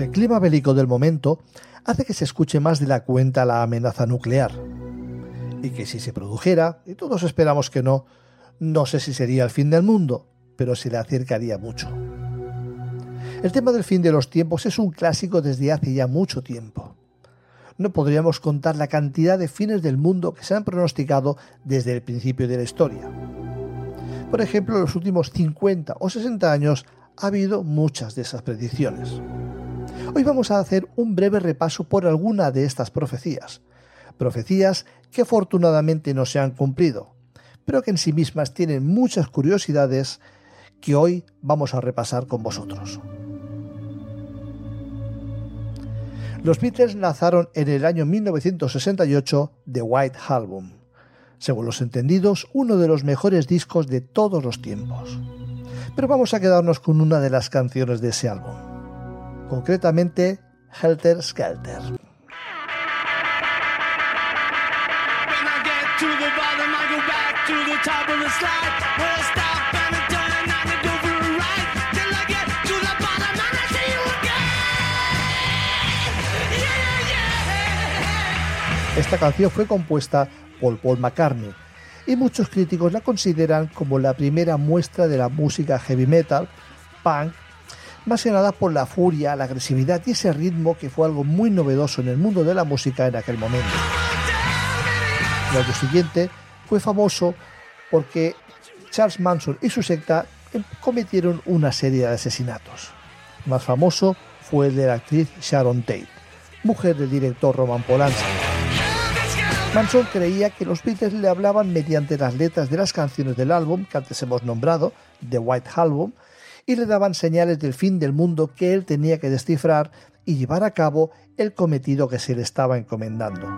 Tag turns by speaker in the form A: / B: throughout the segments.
A: El clima bélico del momento hace que se escuche más de la cuenta la amenaza nuclear. Y que si se produjera, y todos esperamos que no, no sé si sería el fin del mundo, pero se le acercaría mucho. El tema del fin de los tiempos es un clásico desde hace ya mucho tiempo. No podríamos contar la cantidad de fines del mundo que se han pronosticado desde el principio de la historia. Por ejemplo, en los últimos 50 o 60 años ha habido muchas de esas predicciones. Hoy vamos a hacer un breve repaso por alguna de estas profecías. Profecías que afortunadamente no se han cumplido, pero que en sí mismas tienen muchas curiosidades que hoy vamos a repasar con vosotros. Los Beatles lanzaron en el año 1968 The White Album, según los entendidos, uno de los mejores discos de todos los tiempos. Pero vamos a quedarnos con una de las canciones de ese álbum concretamente Helter Skelter. Esta canción fue compuesta por Paul McCartney y muchos críticos la consideran como la primera muestra de la música heavy metal, punk más que nada por la furia, la agresividad y ese ritmo que fue algo muy novedoso en el mundo de la música en aquel momento. El año siguiente fue famoso porque Charles Manson y su secta cometieron una serie de asesinatos. Más famoso fue el de la actriz Sharon Tate, mujer del director Roman Polanski. Manson creía que los Beatles le hablaban mediante las letras de las canciones del álbum que antes hemos nombrado, The White Album, y le daban señales del fin del mundo que él tenía que descifrar y llevar a cabo el cometido que se le estaba encomendando.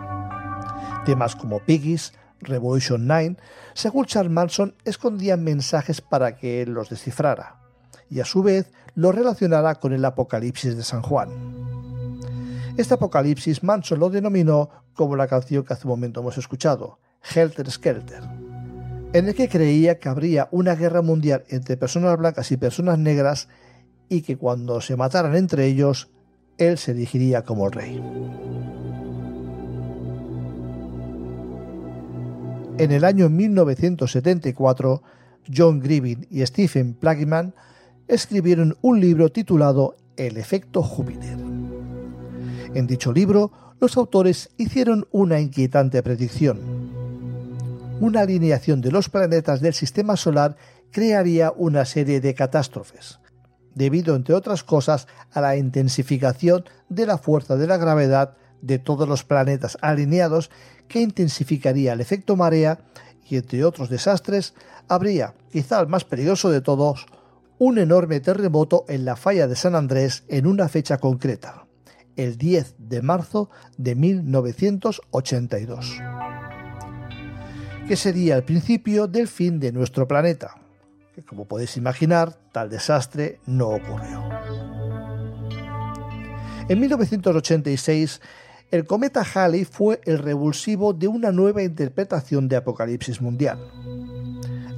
A: Temas como Piggies, Revolution 9, según Charles Manson, escondían mensajes para que él los descifrara y a su vez lo relacionara con el Apocalipsis de San Juan. Este Apocalipsis Manson lo denominó como la canción que hace un momento hemos escuchado, Helter Skelter en el que creía que habría una guerra mundial entre personas blancas y personas negras y que cuando se mataran entre ellos, él se elegiría como rey. En el año 1974, John Griffin y Stephen Plageman escribieron un libro titulado El efecto Júpiter. En dicho libro, los autores hicieron una inquietante predicción una alineación de los planetas del sistema solar crearía una serie de catástrofes, debido, entre otras cosas, a la intensificación de la fuerza de la gravedad de todos los planetas alineados que intensificaría el efecto marea y, entre otros desastres, habría, quizá el más peligroso de todos, un enorme terremoto en la falla de San Andrés en una fecha concreta, el 10 de marzo de 1982 que sería el principio del fin de nuestro planeta. Que como podéis imaginar, tal desastre no ocurrió. En 1986, el cometa Halley fue el revulsivo de una nueva interpretación de Apocalipsis Mundial.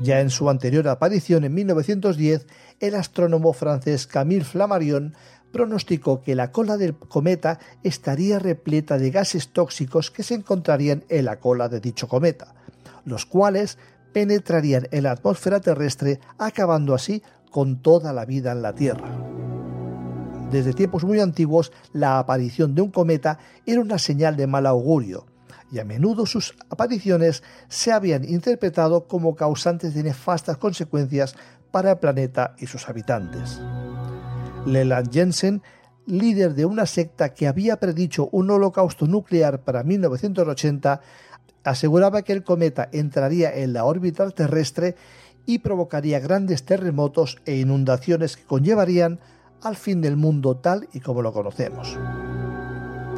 A: Ya en su anterior aparición en 1910, el astrónomo francés Camille Flammarion pronosticó que la cola del cometa estaría repleta de gases tóxicos que se encontrarían en la cola de dicho cometa, los cuales penetrarían en la atmósfera terrestre, acabando así con toda la vida en la Tierra. Desde tiempos muy antiguos, la aparición de un cometa era una señal de mal augurio, y a menudo sus apariciones se habían interpretado como causantes de nefastas consecuencias para el planeta y sus habitantes. Leland Jensen líder de una secta que había predicho un holocausto nuclear para 1980, aseguraba que el cometa entraría en la órbita terrestre y provocaría grandes terremotos e inundaciones que conllevarían al fin del mundo tal y como lo conocemos.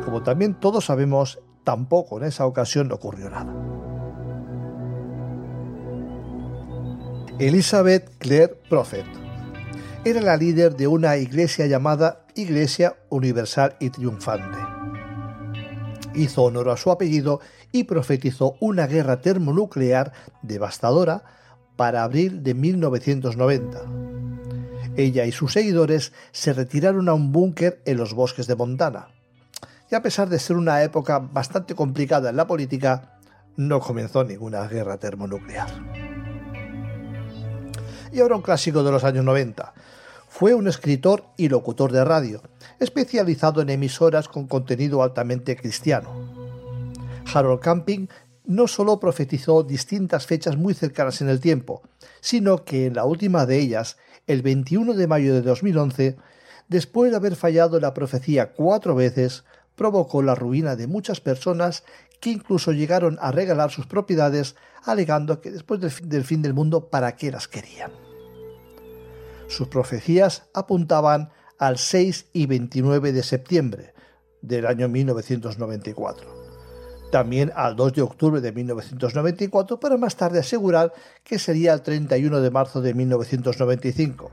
A: Como también todos sabemos, tampoco en esa ocasión ocurrió nada. Elizabeth Clare Prophet era la líder de una iglesia llamada Iglesia Universal y Triunfante. Hizo honor a su apellido y profetizó una guerra termonuclear devastadora para abril de 1990. Ella y sus seguidores se retiraron a un búnker en los bosques de Montana. Y a pesar de ser una época bastante complicada en la política, no comenzó ninguna guerra termonuclear. Y ahora un clásico de los años 90. Fue un escritor y locutor de radio, especializado en emisoras con contenido altamente cristiano. Harold Camping no solo profetizó distintas fechas muy cercanas en el tiempo, sino que en la última de ellas, el 21 de mayo de 2011, después de haber fallado la profecía cuatro veces, provocó la ruina de muchas personas que incluso llegaron a regalar sus propiedades alegando que después del fin del mundo para qué las querían. Sus profecías apuntaban al 6 y 29 de septiembre del año 1994 también al 2 de octubre de 1994 para más tarde asegurar que sería el 31 de marzo de 1995.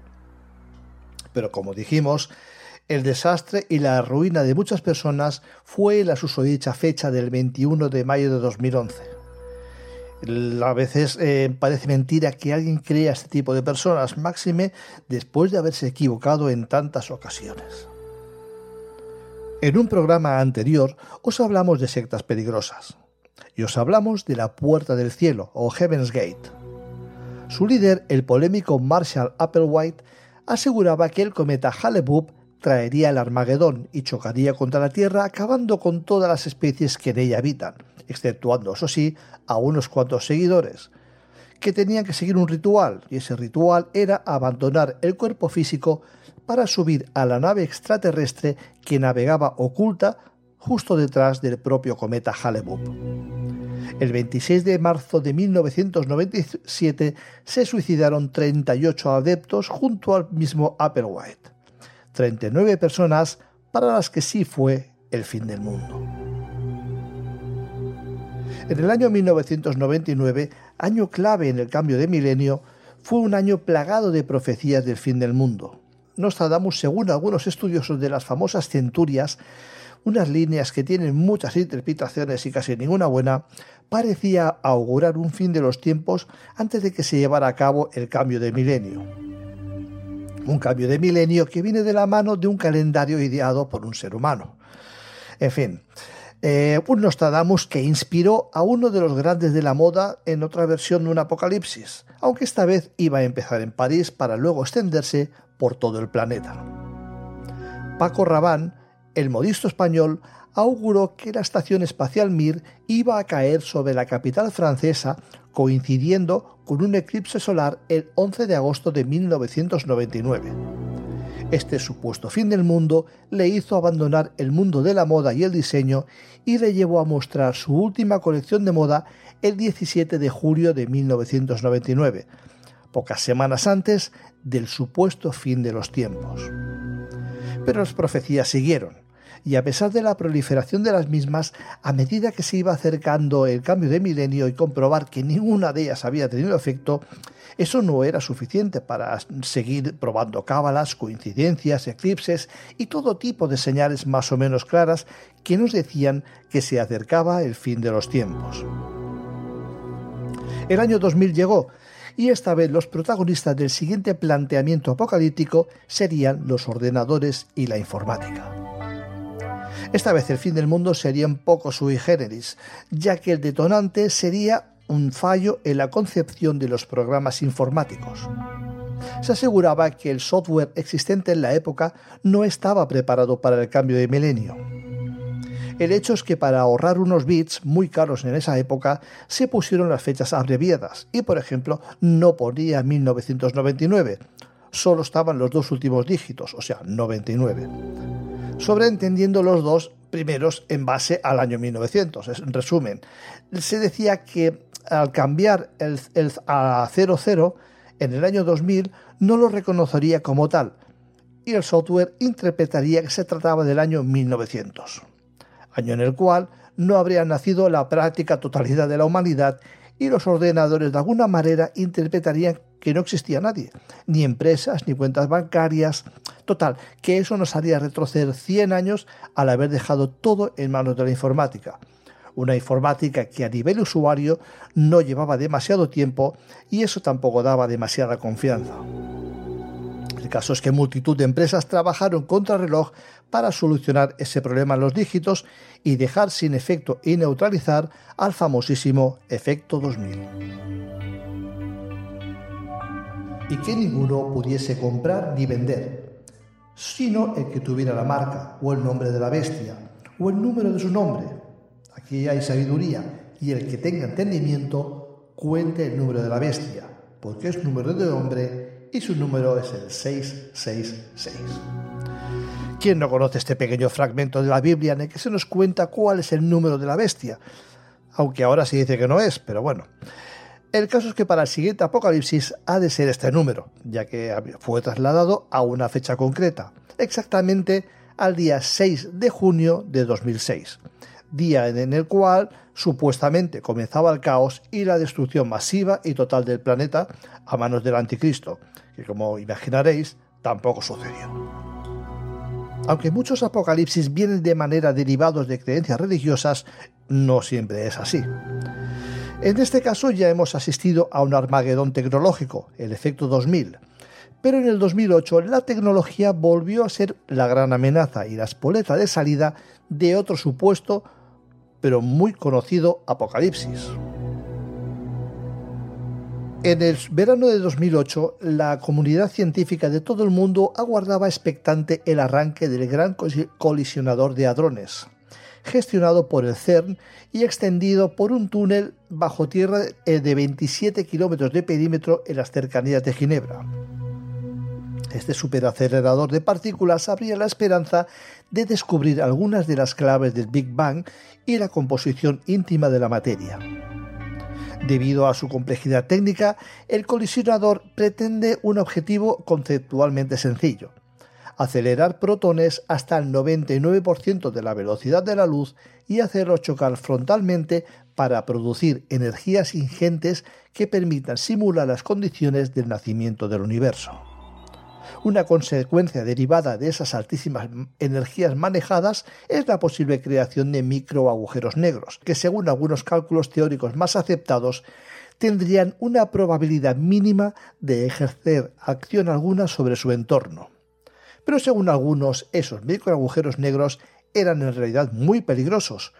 A: Pero como dijimos, el desastre y la ruina de muchas personas fue la susodicha fecha del 21 de mayo de 2011. A veces eh, parece mentira que alguien crea este tipo de personas, máxime después de haberse equivocado en tantas ocasiones. En un programa anterior os hablamos de sectas peligrosas y os hablamos de la Puerta del Cielo o Heaven's Gate. Su líder, el polémico Marshall Applewhite, aseguraba que el cometa hale traería el Armagedón y chocaría contra la Tierra acabando con todas las especies que en ella habitan, exceptuando, eso sí, a unos cuantos seguidores, que tenían que seguir un ritual, y ese ritual era abandonar el cuerpo físico para subir a la nave extraterrestre que navegaba oculta justo detrás del propio cometa hale El 26 de marzo de 1997 se suicidaron 38 adeptos junto al mismo Applewhite. 39 personas para las que sí fue el fin del mundo. En el año 1999, año clave en el cambio de milenio, fue un año plagado de profecías del fin del mundo. Nostradamus, según algunos estudiosos de las famosas centurias, unas líneas que tienen muchas interpretaciones y casi ninguna buena, parecía augurar un fin de los tiempos antes de que se llevara a cabo el cambio de milenio. Un cambio de milenio que viene de la mano de un calendario ideado por un ser humano. En fin, eh, un Nostradamus que inspiró a uno de los grandes de la moda en otra versión de un apocalipsis, aunque esta vez iba a empezar en París para luego extenderse por todo el planeta. Paco Rabán, el modisto español, auguró que la estación espacial Mir iba a caer sobre la capital francesa coincidiendo con un eclipse solar el 11 de agosto de 1999. Este supuesto fin del mundo le hizo abandonar el mundo de la moda y el diseño y le llevó a mostrar su última colección de moda el 17 de julio de 1999, pocas semanas antes del supuesto fin de los tiempos. Pero las profecías siguieron, y a pesar de la proliferación de las mismas, a medida que se iba acercando el cambio de milenio y comprobar que ninguna de ellas había tenido efecto, eso no era suficiente para seguir probando cábalas, coincidencias, eclipses y todo tipo de señales más o menos claras que nos decían que se acercaba el fin de los tiempos. El año 2000 llegó y esta vez los protagonistas del siguiente planteamiento apocalíptico serían los ordenadores y la informática. Esta vez el fin del mundo sería un poco sui generis, ya que el detonante sería un fallo en la concepción de los programas informáticos. Se aseguraba que el software existente en la época no estaba preparado para el cambio de milenio. El hecho es que para ahorrar unos bits muy caros en esa época se pusieron las fechas abreviadas y por ejemplo no ponía 1999, solo estaban los dos últimos dígitos, o sea, 99. Sobreentendiendo los dos primeros en base al año 1900. En resumen, se decía que al cambiar el, el a 00 en el año 2000 no lo reconocería como tal y el software interpretaría que se trataba del año 1900, año en el cual no habría nacido la práctica totalidad de la humanidad y los ordenadores de alguna manera interpretarían que no existía nadie, ni empresas, ni cuentas bancarias. Total, que eso nos haría retroceder 100 años al haber dejado todo en manos de la informática. Una informática que a nivel usuario no llevaba demasiado tiempo y eso tampoco daba demasiada confianza. El caso es que multitud de empresas trabajaron contra reloj para solucionar ese problema en los dígitos y dejar sin efecto y neutralizar al famosísimo efecto 2000 y que ninguno pudiese comprar ni vender, sino el que tuviera la marca o el nombre de la bestia o el número de su nombre. Aquí hay sabiduría y el que tenga entendimiento cuente el número de la bestia, porque es número de hombre y su número es el 666. ¿Quién no conoce este pequeño fragmento de la Biblia en el que se nos cuenta cuál es el número de la bestia? Aunque ahora se dice que no es, pero bueno. El caso es que para el siguiente apocalipsis ha de ser este número, ya que fue trasladado a una fecha concreta, exactamente al día 6 de junio de 2006, día en el cual supuestamente comenzaba el caos y la destrucción masiva y total del planeta a manos del anticristo, que como imaginaréis tampoco sucedió. Aunque muchos apocalipsis vienen de manera derivados de creencias religiosas, no siempre es así. En este caso ya hemos asistido a un Armagedón tecnológico, el efecto 2000, pero en el 2008 la tecnología volvió a ser la gran amenaza y la espoleta de salida de otro supuesto, pero muy conocido apocalipsis. En el verano de 2008, la comunidad científica de todo el mundo aguardaba expectante el arranque del gran colisionador de hadrones, gestionado por el CERN y extendido por un túnel bajo tierra eh, de 27 kilómetros de perímetro en las cercanías de Ginebra. Este superacelerador de partículas abría la esperanza de descubrir algunas de las claves del Big Bang y la composición íntima de la materia. Debido a su complejidad técnica, el colisionador pretende un objetivo conceptualmente sencillo, acelerar protones hasta el 99% de la velocidad de la luz y hacerlos chocar frontalmente para producir energías ingentes que permitan simular las condiciones del nacimiento del universo. Una consecuencia derivada de esas altísimas energías manejadas es la posible creación de microagujeros negros, que según algunos cálculos teóricos más aceptados, tendrían una probabilidad mínima de ejercer acción alguna sobre su entorno. Pero según algunos, esos microagujeros negros eran en realidad muy peligrosos,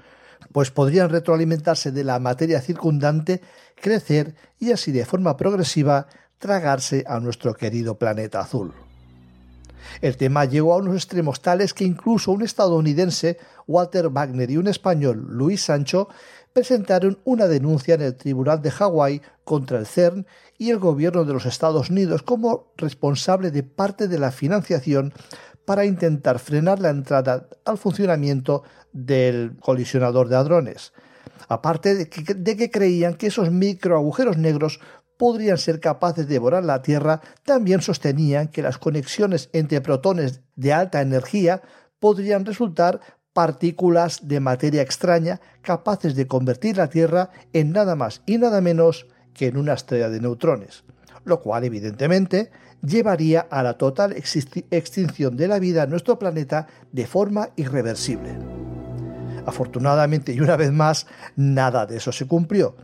A: pues podrían retroalimentarse de la materia circundante, crecer y así de forma progresiva tragarse a nuestro querido planeta azul. El tema llegó a unos extremos tales que incluso un estadounidense, Walter Wagner, y un español, Luis Sancho, presentaron una denuncia en el Tribunal de Hawái contra el CERN y el gobierno de los Estados Unidos como responsable de parte de la financiación para intentar frenar la entrada al funcionamiento del colisionador de hadrones. Aparte de que, creían que esos microagujeros negros podrían ser capaces de devorar la Tierra, también sostenían que las conexiones entre protones de alta energía podrían resultar partículas de materia extraña capaces de convertir la Tierra en nada más y nada menos que en una estrella de neutrones, lo cual evidentemente llevaría a la total extinción de la vida en nuestro planeta de forma irreversible. Afortunadamente y una vez más, nada de eso se cumplió,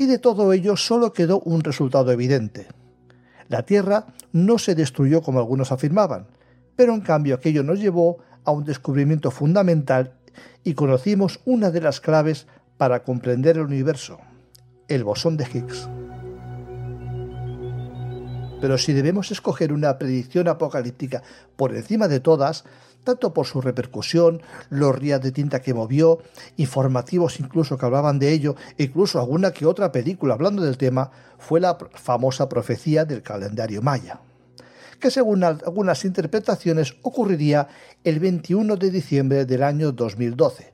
A: y de todo ello solo quedó un resultado evidente. La Tierra no se destruyó como algunos afirmaban, pero en cambio aquello nos llevó a un descubrimiento fundamental y conocimos una de las claves para comprender el universo, el bosón de Higgs. Pero si debemos escoger una predicción apocalíptica por encima de todas, tanto por su repercusión, los rías de tinta que movió, informativos incluso que hablaban de ello, incluso alguna que otra película hablando del tema, fue la famosa profecía del calendario maya que según algunas interpretaciones ocurriría el 21 de diciembre del año 2012,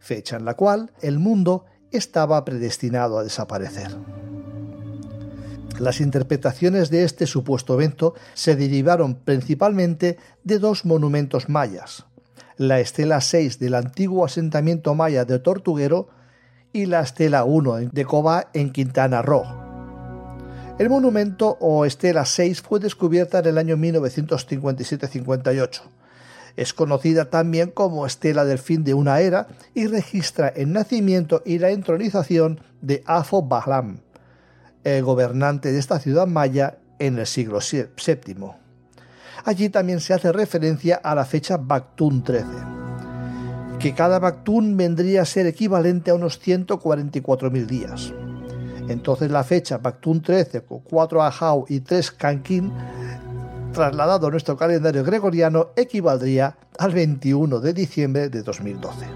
A: fecha en la cual el mundo estaba predestinado a desaparecer. Las interpretaciones de este supuesto evento se derivaron principalmente de dos monumentos mayas, la estela 6 del antiguo asentamiento maya de Tortuguero y la estela 1 de Coba en Quintana Roo. El monumento o estela 6 fue descubierta en el año 1957-58. Es conocida también como estela del fin de una era y registra el nacimiento y la entronización de Afo Bahlam, gobernante de esta ciudad maya en el siglo VII. Allí también se hace referencia a la fecha Bactún 13, que cada Bactún vendría a ser equivalente a unos 144.000 días. Entonces la fecha Bactún 13 con 4 Ajau y 3 Canquín, trasladado a nuestro calendario gregoriano, equivaldría al 21 de diciembre de 2012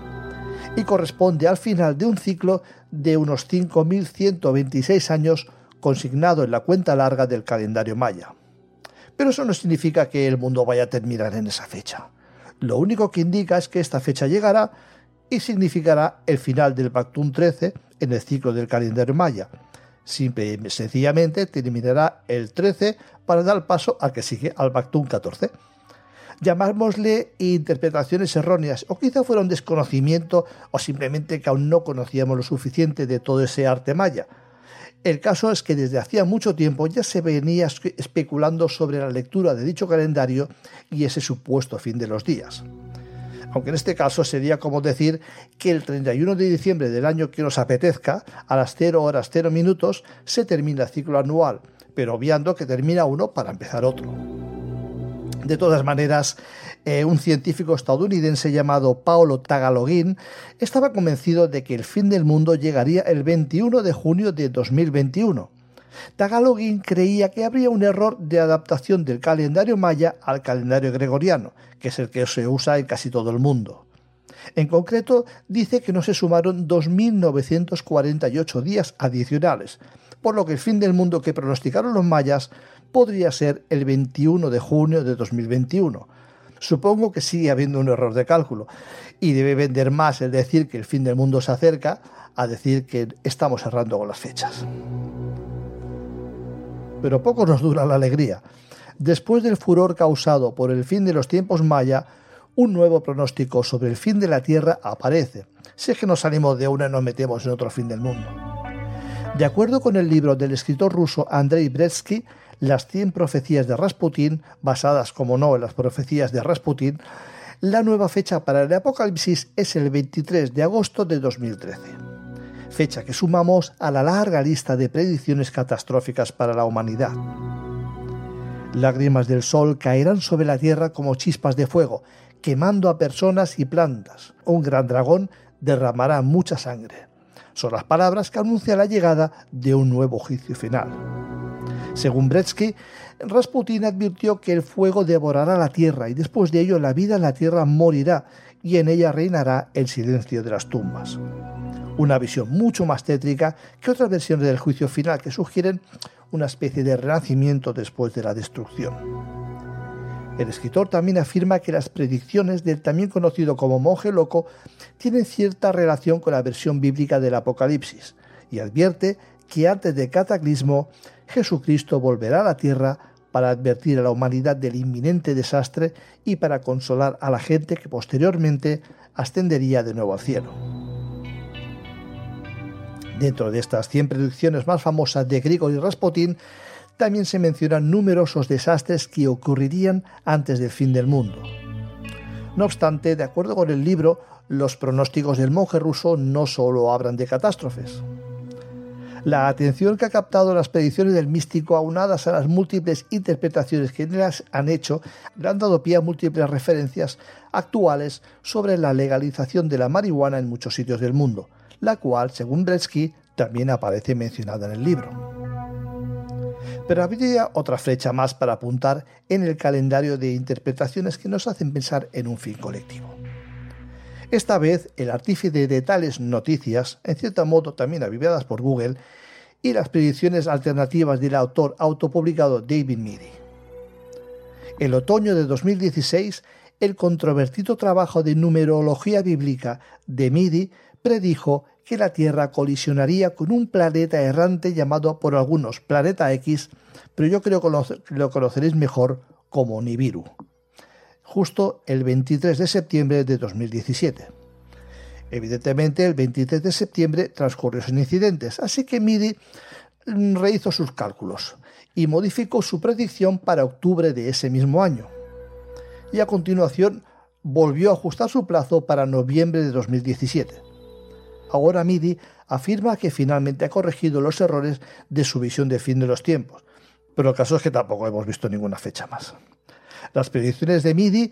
A: y corresponde al final de un ciclo de unos 5.126 años consignado en la cuenta larga del calendario maya. Pero eso no significa que el mundo vaya a terminar en esa fecha. Lo único que indica es que esta fecha llegará y significará el final del Bactún 13 en el ciclo del calendario maya. Simple y sencillamente terminará el 13 para dar paso al que sigue, al Bactún 14. Llamámosle interpretaciones erróneas, o quizá fuera un desconocimiento, o simplemente que aún no conocíamos lo suficiente de todo ese arte maya. El caso es que desde hacía mucho tiempo ya se venía especulando sobre la lectura de dicho calendario y ese supuesto fin de los días. Aunque en este caso sería como decir que el 31 de diciembre del año que nos apetezca, a las 0 horas 0 minutos, se termina el ciclo anual, pero obviando que termina uno para empezar otro. De todas maneras, eh, un científico estadounidense llamado Paolo Tagalogin estaba convencido de que el fin del mundo llegaría el 21 de junio de 2021. Tagalogin creía que habría un error de adaptación del calendario maya al calendario gregoriano, que es el que se usa en casi todo el mundo. En concreto, dice que no se sumaron 2.948 días adicionales, por lo que el fin del mundo que pronosticaron los mayas podría ser el 21 de junio de 2021. Supongo que sigue habiendo un error de cálculo y debe vender más el decir que el fin del mundo se acerca a decir que estamos errando con las fechas. Pero poco nos dura la alegría. Después del furor causado por el fin de los tiempos maya, un nuevo pronóstico sobre el fin de la Tierra aparece. Si es que nos salimos de una y nos metemos en otro fin del mundo. De acuerdo con el libro del escritor ruso Andrei Bretsky, las 100 profecías de Rasputín, basadas como no en las profecías de Rasputín, la nueva fecha para el Apocalipsis es el 23 de agosto de 2013, fecha que sumamos a la larga lista de predicciones catastróficas para la humanidad. Lágrimas del sol caerán sobre la tierra como chispas de fuego, quemando a personas y plantas. Un gran dragón derramará mucha sangre. Son las palabras que anuncian la llegada de un nuevo juicio final. Según Bretsky, Rasputin advirtió que el fuego devorará la tierra y después de ello la vida en la tierra morirá y en ella reinará el silencio de las tumbas. Una visión mucho más tétrica que otras versiones del juicio final que sugieren una especie de renacimiento después de la destrucción. El escritor también afirma que las predicciones del también conocido como monje loco tienen cierta relación con la versión bíblica del Apocalipsis y advierte que antes del cataclismo Jesucristo volverá a la tierra para advertir a la humanidad del inminente desastre y para consolar a la gente que posteriormente ascendería de nuevo al cielo. Dentro de estas 100 predicciones más famosas de Grigori Rasputin, también se mencionan numerosos desastres que ocurrirían antes del fin del mundo. No obstante, de acuerdo con el libro, los pronósticos del monje ruso no solo hablan de catástrofes. La atención que ha captado las predicciones del místico, aunadas a las múltiples interpretaciones que las han hecho, le han dado pie a múltiples referencias actuales sobre la legalización de la marihuana en muchos sitios del mundo, la cual, según Bretsky, también aparece mencionada en el libro. Pero habría otra flecha más para apuntar en el calendario de interpretaciones que nos hacen pensar en un fin colectivo. Esta vez, el artífice de tales noticias, en cierto modo también avivadas por Google, y las predicciones alternativas del autor autopublicado David Meady. El otoño de 2016, el controvertido trabajo de numerología bíblica de MIDI predijo que la Tierra colisionaría con un planeta errante llamado por algunos Planeta X, pero yo creo que lo conoceréis mejor como Nibiru, justo el 23 de septiembre de 2017. Evidentemente, el 23 de septiembre transcurrió sin incidentes, así que MIDI mm, rehizo sus cálculos y modificó su predicción para octubre de ese mismo año. Y a continuación volvió a ajustar su plazo para noviembre de 2017. Ahora MIDI afirma que finalmente ha corregido los errores de su visión de fin de los tiempos, pero el caso es que tampoco hemos visto ninguna fecha más. Las predicciones de MIDI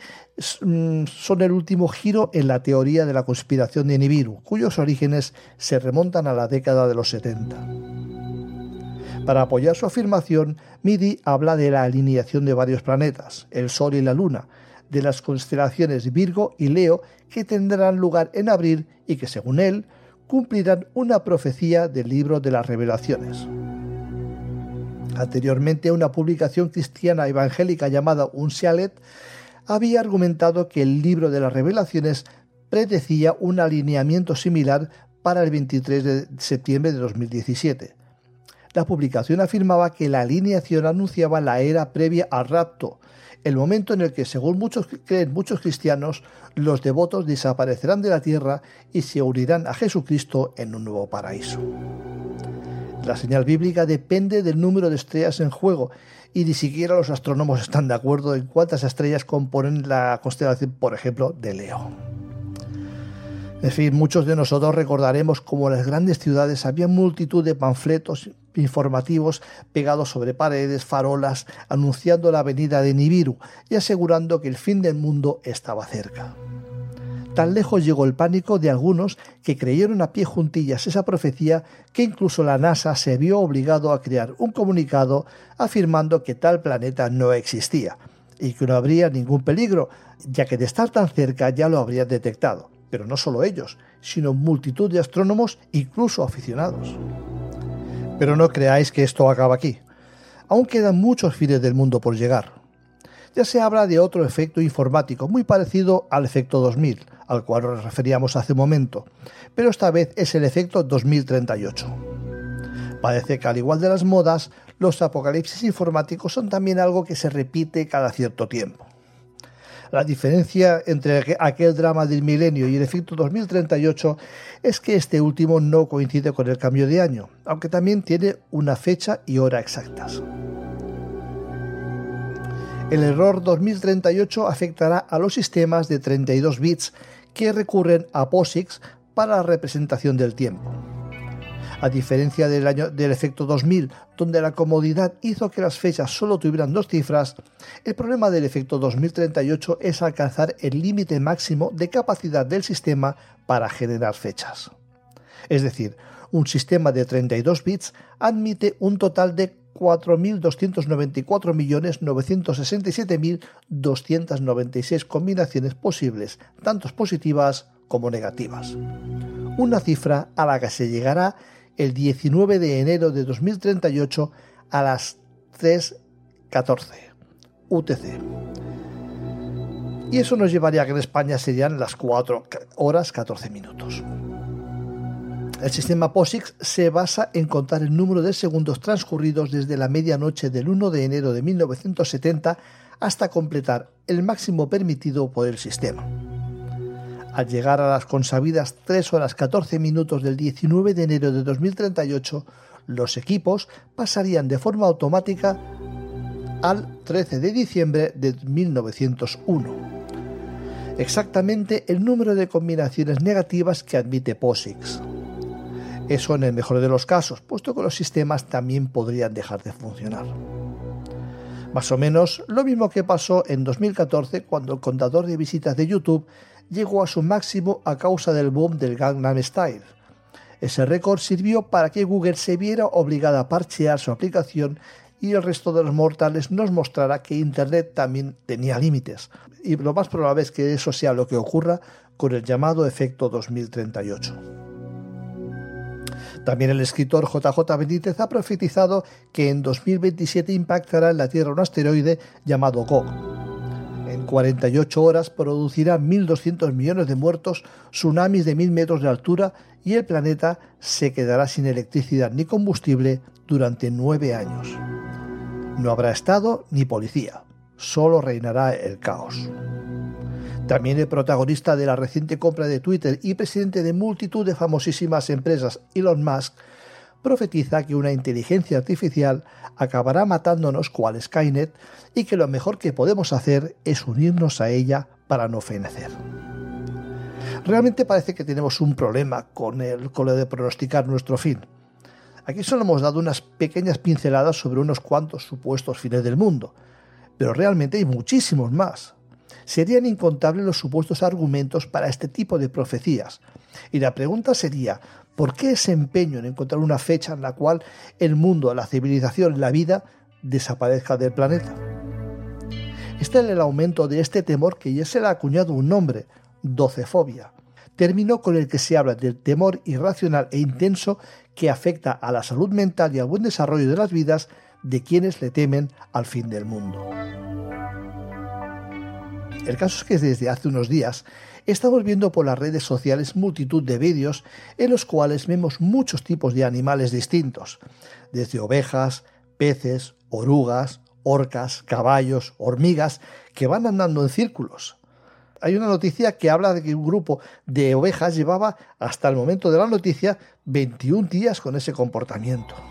A: mm, son el último giro en la teoría de la conspiración de Nibiru, cuyos orígenes se remontan a la década de los 70. Para apoyar su afirmación, MIDI habla de la alineación de varios planetas, el Sol y la Luna, de las constelaciones Virgo y Leo que tendrán lugar en abril y que, según él, cumplirán una profecía del libro de las revelaciones. Anteriormente, una publicación cristiana evangélica llamada Unsialet había argumentado que el libro de las revelaciones predecía un alineamiento similar para el 23 de septiembre de 2017. La publicación afirmaba que la alineación anunciaba la era previa al rapto, el momento en el que, según muchos creen muchos cristianos, los devotos desaparecerán de la tierra y se unirán a Jesucristo en un nuevo paraíso. La señal bíblica depende del número de estrellas en juego y ni siquiera los astrónomos están de acuerdo en cuántas estrellas componen la constelación, por ejemplo, de Leo. En fin, muchos de nosotros recordaremos cómo en las grandes ciudades había multitud de panfletos informativos pegados sobre paredes, farolas, anunciando la venida de Nibiru y asegurando que el fin del mundo estaba cerca. Tan lejos llegó el pánico de algunos que creyeron a pie juntillas esa profecía que incluso la NASA se vio obligado a crear un comunicado afirmando que tal planeta no existía y que no habría ningún peligro, ya que de estar tan cerca ya lo habrían detectado. Pero no solo ellos, sino multitud de astrónomos, incluso aficionados. Pero no creáis que esto acaba aquí. Aún quedan muchos fines del mundo por llegar. Ya se habla de otro efecto informático muy parecido al efecto 2000, al cual nos referíamos hace un momento, pero esta vez es el efecto 2038. Parece que al igual de las modas, los apocalipsis informáticos son también algo que se repite cada cierto tiempo. La diferencia entre aquel drama del milenio y el efecto 2038 es que este último no coincide con el cambio de año, aunque también tiene una fecha y hora exactas. El error 2038 afectará a los sistemas de 32 bits que recurren a POSIX para la representación del tiempo. A diferencia del, año, del efecto 2000, donde la comodidad hizo que las fechas solo tuvieran dos cifras, el problema del efecto 2038 es alcanzar el límite máximo de capacidad del sistema para generar fechas. Es decir, un sistema de 32 bits admite un total de 4.294.967.296 combinaciones posibles, tanto positivas como negativas. Una cifra a la que se llegará el 19 de enero de 2038 a las 3.14 UTC. Y eso nos llevaría a que en España serían las 4 horas 14 minutos. El sistema POSIX se basa en contar el número de segundos transcurridos desde la medianoche del 1 de enero de 1970 hasta completar el máximo permitido por el sistema. Al llegar a las consabidas 3 horas 14 minutos del 19 de enero de 2038, los equipos pasarían de forma automática al 13 de diciembre de 1901. Exactamente el número de combinaciones negativas que admite POSIX. Eso en el mejor de los casos, puesto que los sistemas también podrían dejar de funcionar. Más o menos lo mismo que pasó en 2014 cuando el contador de visitas de YouTube llegó a su máximo a causa del boom del Gangnam Style. Ese récord sirvió para que Google se viera obligada a parchear su aplicación y el resto de los mortales nos mostrara que Internet también tenía límites. Y lo más probable es que eso sea lo que ocurra con el llamado efecto 2038. También el escritor JJ Benítez ha profetizado que en 2027 impactará en la Tierra un asteroide llamado Gog. 48 horas producirá 1.200 millones de muertos, tsunamis de 1.000 metros de altura y el planeta se quedará sin electricidad ni combustible durante nueve años. No habrá Estado ni policía, solo reinará el caos. También el protagonista de la reciente compra de Twitter y presidente de multitud de famosísimas empresas, Elon Musk, profetiza que una inteligencia artificial acabará matándonos cual Skynet y que lo mejor que podemos hacer es unirnos a ella para no fenecer. Realmente parece que tenemos un problema con, el, lo de pronosticar nuestro fin. Aquí solo hemos dado unas pequeñas pinceladas sobre unos cuantos supuestos fines del mundo, pero realmente hay muchísimos más. Serían incontables los supuestos argumentos para este tipo de profecías. Y la pregunta sería, ¿por qué ese empeño en encontrar una fecha en la cual el mundo, la civilización, la vida desaparezca del planeta? Está en el aumento de este temor que ya se le ha acuñado un nombre, docefobia, término con el que se habla del temor irracional e intenso que afecta a la salud mental y al buen desarrollo de las vidas de quienes le temen al fin del mundo. El caso es que desde hace unos días estamos viendo por las redes sociales multitud de vídeos en los cuales vemos muchos tipos de animales distintos, desde ovejas, peces, orugas, orcas, caballos, hormigas, que van andando en círculos. Hay una noticia que habla de que un grupo de ovejas llevaba hasta el momento de la noticia 21 días con ese comportamiento.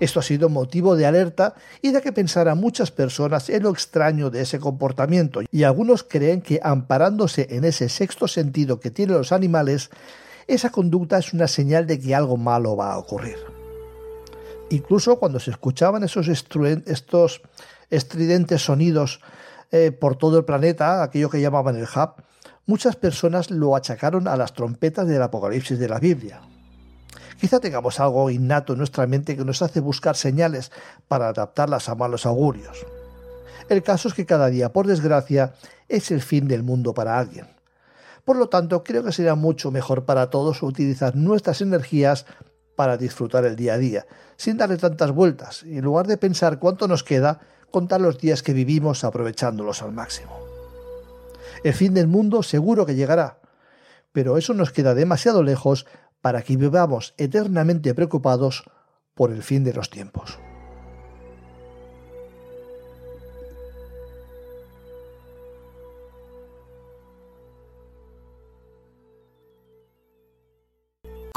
A: Esto ha sido motivo de alerta y de que pensar a muchas personas en lo extraño de ese comportamiento, y algunos creen que amparándose en ese sexto sentido que tienen los animales, esa conducta es una señal de que algo malo va a ocurrir. Incluso cuando se escuchaban esos estos estridentes sonidos eh, por todo el planeta, aquello que llamaban el hub, muchas personas lo achacaron a las trompetas del Apocalipsis de la Biblia. Quizá tengamos algo innato en nuestra mente que nos hace buscar señales para adaptarlas a malos augurios. El caso es que cada día, por desgracia, es el fin del mundo para alguien. Por lo tanto, creo que sería mucho mejor para todos utilizar nuestras energías para disfrutar el día a día, sin darle tantas vueltas, y en lugar de pensar cuánto nos queda, contar los días que vivimos aprovechándolos al máximo. El fin del mundo seguro que llegará, pero eso nos queda demasiado lejos para que vivamos eternamente preocupados por el fin de los tiempos.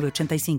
B: 85